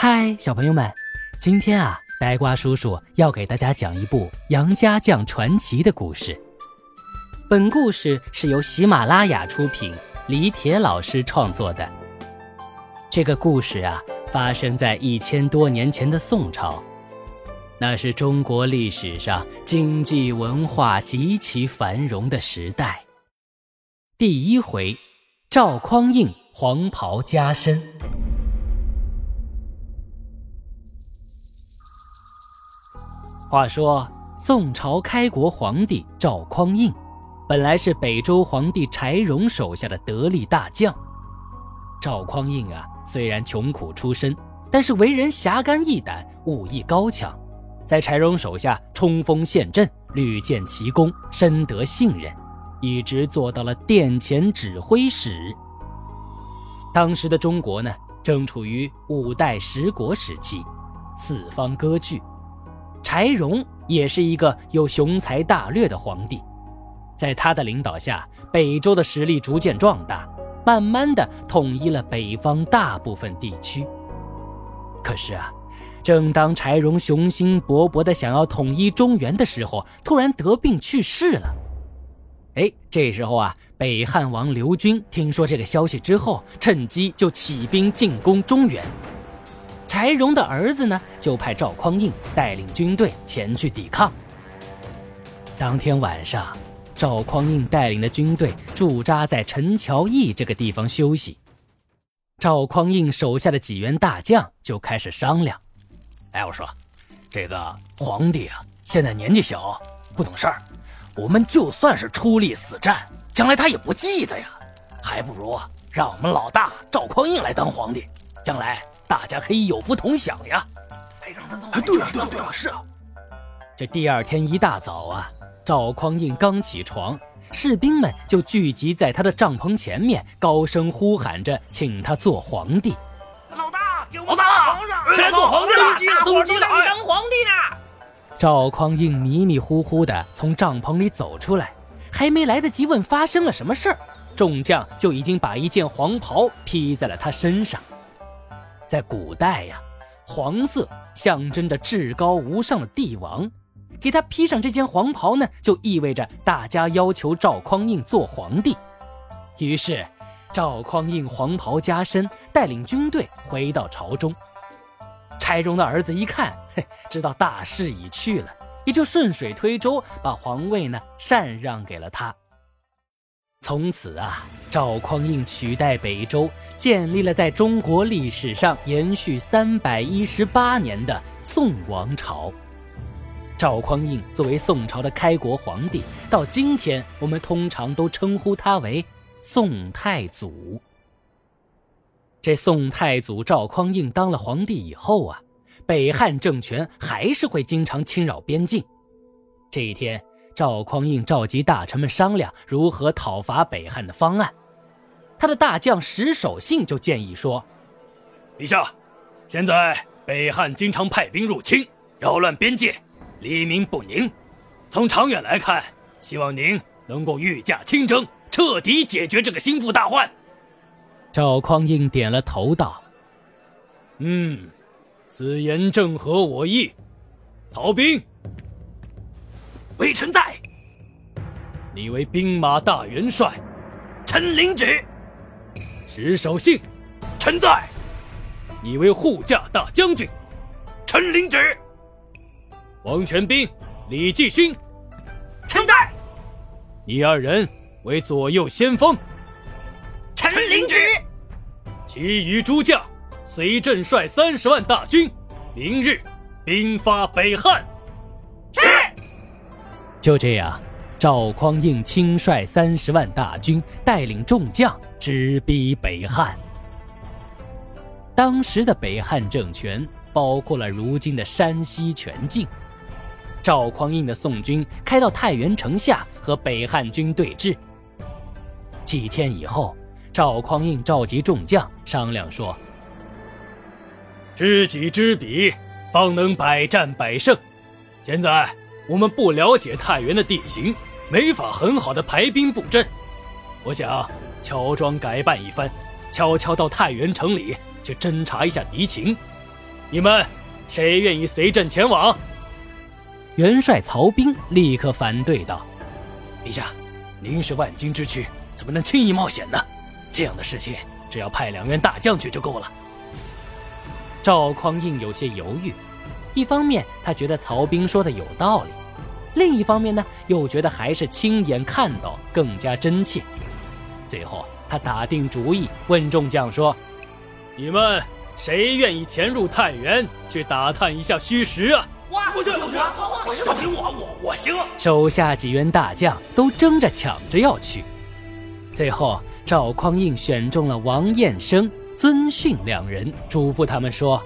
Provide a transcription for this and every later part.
嗨，小朋友们，今天啊，呆瓜叔叔要给大家讲一部杨家将传奇的故事。本故事是由喜马拉雅出品，李铁老师创作的。这个故事啊，发生在一千多年前的宋朝，那是中国历史上经济文化极其繁荣的时代。第一回，赵匡胤黄袍加身。话说，宋朝开国皇帝赵匡胤，本来是北周皇帝柴荣手下的得力大将。赵匡胤啊，虽然穷苦出身，但是为人侠肝义胆，武艺高强，在柴荣手下冲锋陷阵，屡建奇功，深得信任，一直做到了殿前指挥使。当时的中国呢，正处于五代十国时期，四方割据。柴荣也是一个有雄才大略的皇帝，在他的领导下，北周的实力逐渐壮大，慢慢的统一了北方大部分地区。可是啊，正当柴荣雄心勃勃的想要统一中原的时候，突然得病去世了。哎，这时候啊，北汉王刘军听说这个消息之后，趁机就起兵进攻中原。柴荣的儿子呢，就派赵匡胤带领军队前去抵抗。当天晚上，赵匡胤带领的军队驻扎在陈桥驿这个地方休息。赵匡胤手下的几员大将就开始商量：“哎，我说，这个皇帝啊，现在年纪小，不懂事儿，我们就算是出力死战，将来他也不记得呀。还不如让我们老大赵匡胤来当皇帝，将来……”大家可以有福同享呀！哎，让他这么对啊，对啊，对啊，是啊。这第二天一大早啊，赵匡胤刚起床，士兵们就聚集在他的帐篷前面，高声呼喊着，请他做皇帝。老大，给我老大，起来做皇帝了！登基了，登基了！你当皇帝呢？赵匡胤迷迷糊糊的从帐篷里走出来，还没来得及问发生了什么事儿，众将就已经把一件黄袍披在了他身上。在古代呀，黄色象征着至高无上的帝王，给他披上这件黄袍呢，就意味着大家要求赵匡胤做皇帝。于是，赵匡胤黄袍加身，带领军队回到朝中。柴荣的儿子一看，嘿，知道大势已去了，也就顺水推舟，把皇位呢禅让给了他。从此啊，赵匡胤取代北周，建立了在中国历史上延续三百一十八年的宋王朝。赵匡胤作为宋朝的开国皇帝，到今天我们通常都称呼他为宋太祖。这宋太祖赵匡胤当了皇帝以后啊，北汉政权还是会经常侵扰边境。这一天。赵匡胤召集大臣们商量如何讨伐北汉的方案，他的大将石守信就建议说：“陛下，现在北汉经常派兵入侵，扰乱边界，黎民不宁。从长远来看，希望您能够御驾亲征，彻底解决这个心腹大患。”赵匡胤点了头道：“嗯，此言正合我意。曹兵。”微臣在。你为兵马大元帅，臣领旨。石守信，臣在。你为护驾大将军，臣领旨。王全斌、李继勋，臣在。你二人为左右先锋，臣领旨。其余诸将随朕率三十万大军，明日兵发北汉。就这样，赵匡胤亲率三十万大军，带领众将直逼北汉。当时的北汉政权包括了如今的山西全境。赵匡胤的宋军开到太原城下，和北汉军对峙。几天以后，赵匡胤召集众将商量说：“知己知彼，方能百战百胜。现在。”我们不了解太原的地形，没法很好的排兵布阵。我想乔装改扮一番，悄悄到太原城里去侦查一下敌情。你们谁愿意随朕前往？元帅曹兵立刻反对道：“陛下，您是万金之躯，怎么能轻易冒险呢？这样的事情，只要派两员大将去就够了。”赵匡胤有些犹豫，一方面他觉得曹兵说的有道理，另一方面呢，又觉得还是亲眼看到更加真切。最后，他打定主意，问众将说：“你们谁愿意潜入太原去打探一下虚实啊？”我去，我去，我就凭我，我我行。手下几员大将都争着抢着要去，最后赵匡胤选中了王彦生、尊训两人，嘱咐他们说：“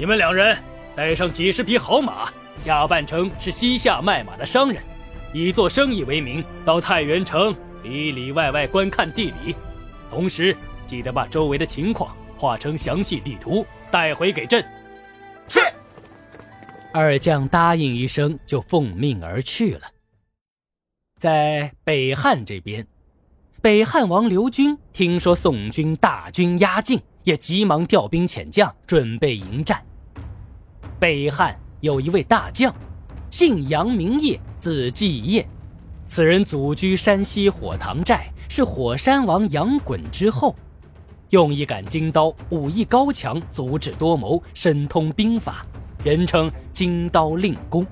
你们两人带上几十匹好马，假扮成是西夏卖马的商人，以做生意为名，到太原城里里外外观看地理，同时记得把周围的情况画成详细地图带回给朕。”是。二将答应一声，就奉命而去了。在北汉这边，北汉王刘军听说宋军大军压境，也急忙调兵遣将，准备迎战。北汉有一位大将，姓杨名业，字继业，此人祖居山西火塘寨，是火山王杨衮之后，用一杆金刀，武艺高强，足智多谋，深通兵法。人称金刀令公，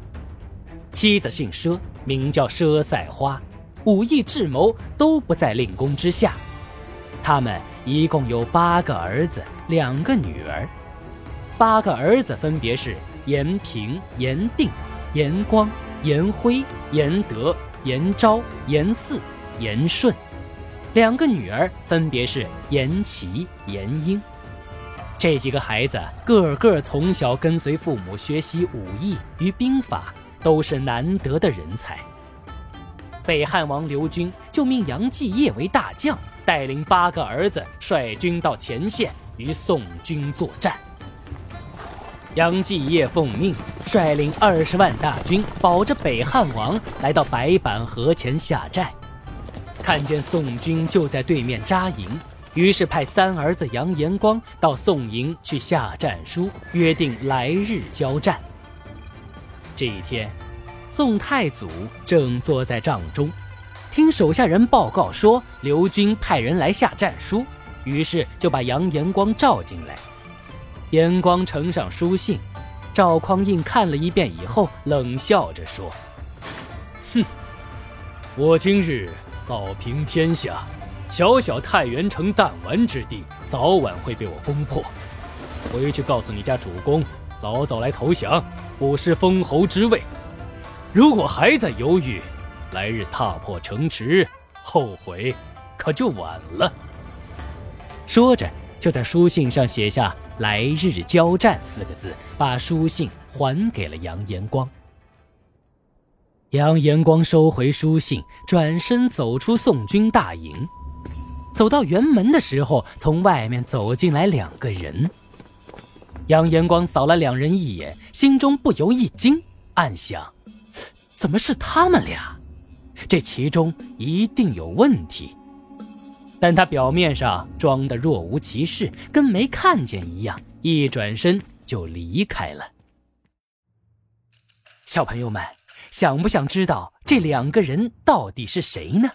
妻子姓佘，名叫佘赛花，武艺智谋都不在令公之下。他们一共有八个儿子，两个女儿。八个儿子分别是严平、严定、严光、严辉、严德、严昭、严嗣、严顺；两个女儿分别是严琦、严英。这几个孩子个个从小跟随父母学习武艺与兵法，都是难得的人才。北汉王刘军就命杨继业为大将，带领八个儿子率军到前线与宋军作战。杨继业奉命率领二十万大军，保着北汉王来到白板河前下寨，看见宋军就在对面扎营。于是派三儿子杨延光到宋营去下战书，约定来日交战。这一天，宋太祖正坐在帐中，听手下人报告说刘军派人来下战书，于是就把杨延光召进来。延光呈上书信，赵匡胤看了一遍以后，冷笑着说：“哼，我今日扫平天下。”小小太原城弹丸之地，早晚会被我攻破。回去告诉你家主公，早早来投降，不失封侯之位。如果还在犹豫，来日踏破城池，后悔可就晚了。说着，就在书信上写下“来日交战”四个字，把书信还给了杨延光。杨延光收回书信，转身走出宋军大营。走到辕门的时候，从外面走进来两个人。杨延光扫了两人一眼，心中不由一惊，暗想：怎么是他们俩？这其中一定有问题。但他表面上装得若无其事，跟没看见一样，一转身就离开了。小朋友们，想不想知道这两个人到底是谁呢？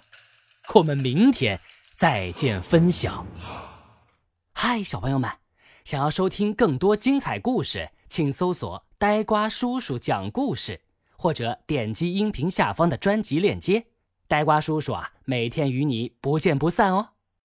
我们明天。再见，分享。嗨，小朋友们，想要收听更多精彩故事，请搜索“呆瓜叔叔讲故事”，或者点击音频下方的专辑链接。呆瓜叔叔啊，每天与你不见不散哦。